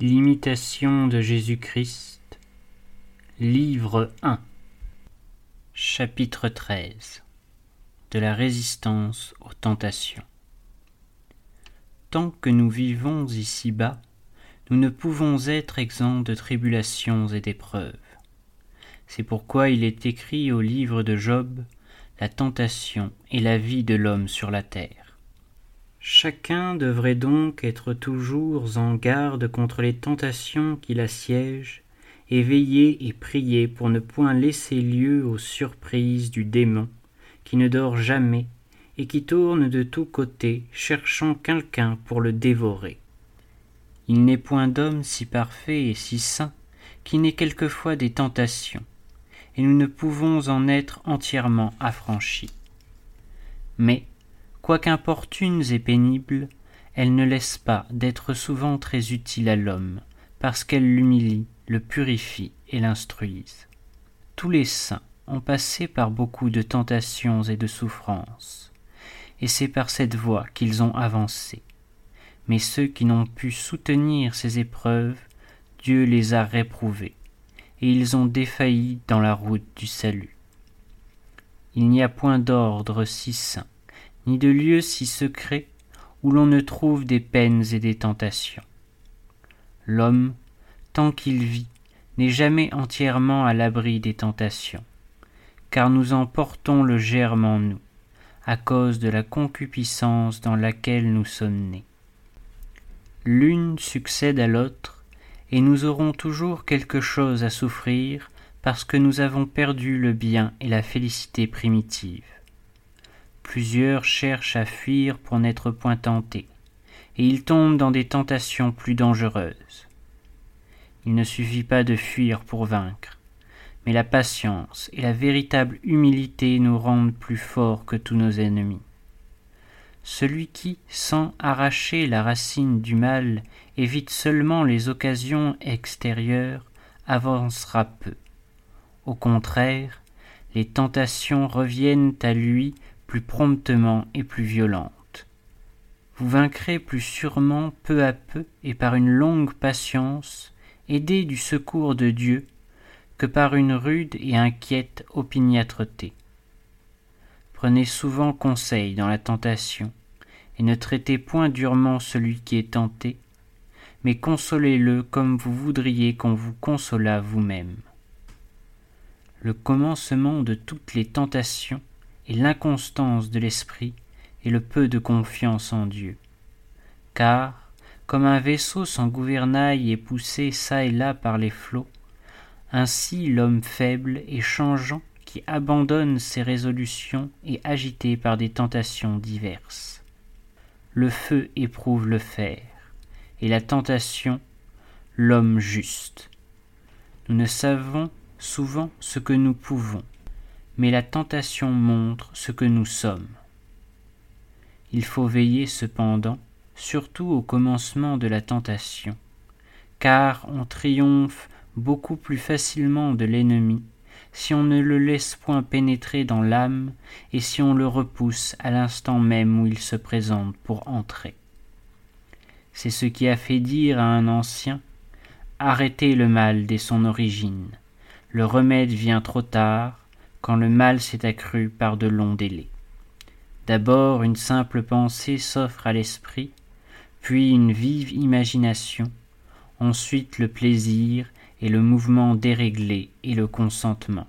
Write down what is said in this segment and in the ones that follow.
L'imitation de Jésus-Christ, livre 1, chapitre 13 De la résistance aux tentations. Tant que nous vivons ici-bas, nous ne pouvons être exempts de tribulations et d'épreuves. C'est pourquoi il est écrit au livre de Job La tentation et la vie de l'homme sur la terre. Chacun devrait donc être toujours en garde contre les tentations qui l'assiègent, et veiller et prier pour ne point laisser lieu aux surprises du démon, qui ne dort jamais et qui tourne de tous côtés cherchant quelqu'un pour le dévorer. Il n'est point d'homme si parfait et si saint qui n'ait quelquefois des tentations, et nous ne pouvons en être entièrement affranchis. Mais Quoiqu'importunes et pénibles, elles ne laissent pas d'être souvent très utiles à l'homme, parce qu'elles l'humilient, le purifient et l'instruisent. Tous les saints ont passé par beaucoup de tentations et de souffrances, et c'est par cette voie qu'ils ont avancé. Mais ceux qui n'ont pu soutenir ces épreuves, Dieu les a réprouvés, et ils ont défailli dans la route du salut. Il n'y a point d'ordre si saint ni de lieu si secret où l'on ne trouve des peines et des tentations. L'homme, tant qu'il vit, n'est jamais entièrement à l'abri des tentations, car nous en portons le germe en nous, à cause de la concupiscence dans laquelle nous sommes nés. L'une succède à l'autre, et nous aurons toujours quelque chose à souffrir parce que nous avons perdu le bien et la félicité primitive. Plusieurs cherchent à fuir pour n'être point tentés, et ils tombent dans des tentations plus dangereuses. Il ne suffit pas de fuir pour vaincre, mais la patience et la véritable humilité nous rendent plus forts que tous nos ennemis. Celui qui, sans arracher la racine du mal, évite seulement les occasions extérieures, avancera peu. Au contraire, les tentations reviennent à lui plus promptement et plus violente. Vous vaincrez plus sûrement peu à peu et par une longue patience, aidé du secours de Dieu, que par une rude et inquiète opiniâtreté. Prenez souvent conseil dans la tentation, et ne traitez point durement celui qui est tenté, mais consolez-le comme vous voudriez qu'on vous consolât vous-même. Le commencement de toutes les tentations l'inconstance de l'esprit et le peu de confiance en Dieu. Car, comme un vaisseau sans gouvernail est poussé çà et là par les flots, ainsi l'homme faible et changeant qui abandonne ses résolutions est agité par des tentations diverses. Le feu éprouve le fer, et la tentation l'homme juste. Nous ne savons souvent ce que nous pouvons, mais la tentation montre ce que nous sommes. Il faut veiller cependant, surtout au commencement de la tentation, car on triomphe beaucoup plus facilement de l'ennemi si on ne le laisse point pénétrer dans l'âme et si on le repousse à l'instant même où il se présente pour entrer. C'est ce qui a fait dire à un ancien Arrêtez le mal dès son origine. Le remède vient trop tard, quand le mal s'est accru par de longs délais. D'abord une simple pensée s'offre à l'esprit, puis une vive imagination, ensuite le plaisir et le mouvement déréglé et le consentement.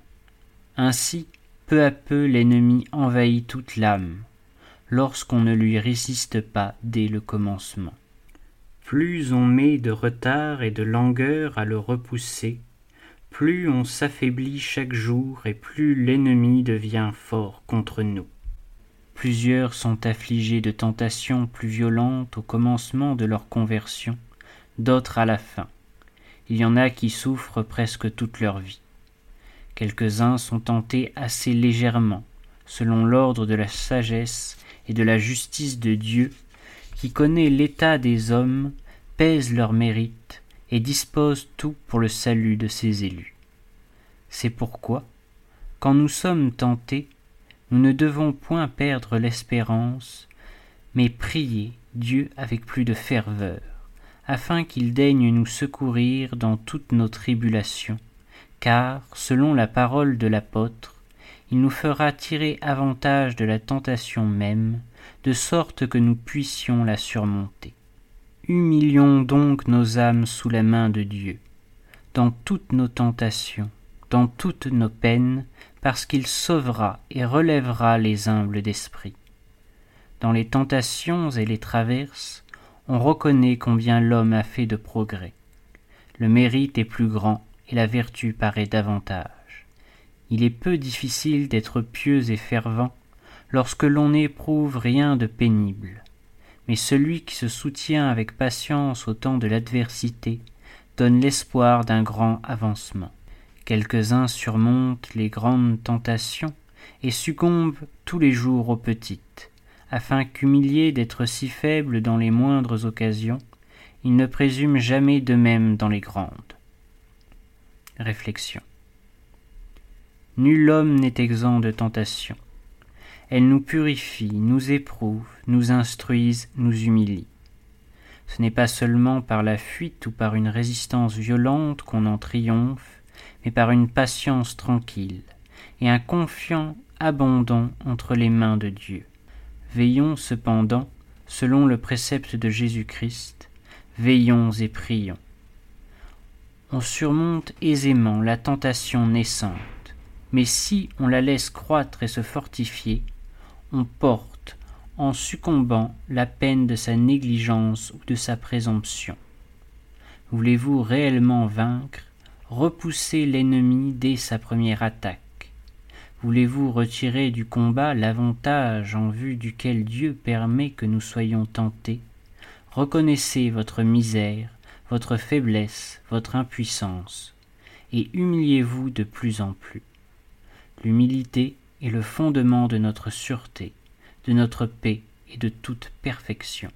Ainsi, peu à peu l'ennemi envahit toute l'âme, lorsqu'on ne lui résiste pas dès le commencement. Plus on met de retard et de langueur à le repousser, plus on s'affaiblit chaque jour et plus l'ennemi devient fort contre nous. Plusieurs sont affligés de tentations plus violentes au commencement de leur conversion, d'autres à la fin. Il y en a qui souffrent presque toute leur vie. Quelques-uns sont tentés assez légèrement, selon l'ordre de la sagesse et de la justice de Dieu, qui connaît l'état des hommes, pèse leurs mérites et dispose tout pour le salut de ses élus. C'est pourquoi, quand nous sommes tentés, nous ne devons point perdre l'espérance, mais prier Dieu avec plus de ferveur, afin qu'il daigne nous secourir dans toutes nos tribulations, car, selon la parole de l'apôtre, il nous fera tirer avantage de la tentation même, de sorte que nous puissions la surmonter. Humilions donc nos âmes sous la main de Dieu, dans toutes nos tentations, dans toutes nos peines, parce qu'il sauvera et relèvera les humbles d'esprit. Dans les tentations et les traverses, on reconnaît combien l'homme a fait de progrès. Le mérite est plus grand et la vertu paraît davantage. Il est peu difficile d'être pieux et fervent lorsque l'on n'éprouve rien de pénible. Mais celui qui se soutient avec patience au temps de l'adversité donne l'espoir d'un grand avancement. Quelques-uns surmontent les grandes tentations et succombent tous les jours aux petites, afin qu'humiliés d'être si faibles dans les moindres occasions, ils ne présument jamais d'eux-mêmes dans les grandes. Réflexion. Nul homme n'est exempt de tentation. Elles nous purifient, nous éprouvent, nous instruisent, nous humilient. Ce n'est pas seulement par la fuite ou par une résistance violente qu'on en triomphe, mais par une patience tranquille et un confiant abondant entre les mains de Dieu. Veillons cependant, selon le précepte de Jésus-Christ, veillons et prions. On surmonte aisément la tentation naissante mais si on la laisse croître et se fortifier, porte, en succombant, la peine de sa négligence ou de sa présomption. Voulez-vous réellement vaincre, repousser l'ennemi dès sa première attaque? Voulez-vous retirer du combat l'avantage en vue duquel Dieu permet que nous soyons tentés? Reconnaissez votre misère, votre faiblesse, votre impuissance, et humiliez-vous de plus en plus. L'humilité est le fondement de notre sûreté, de notre paix et de toute perfection.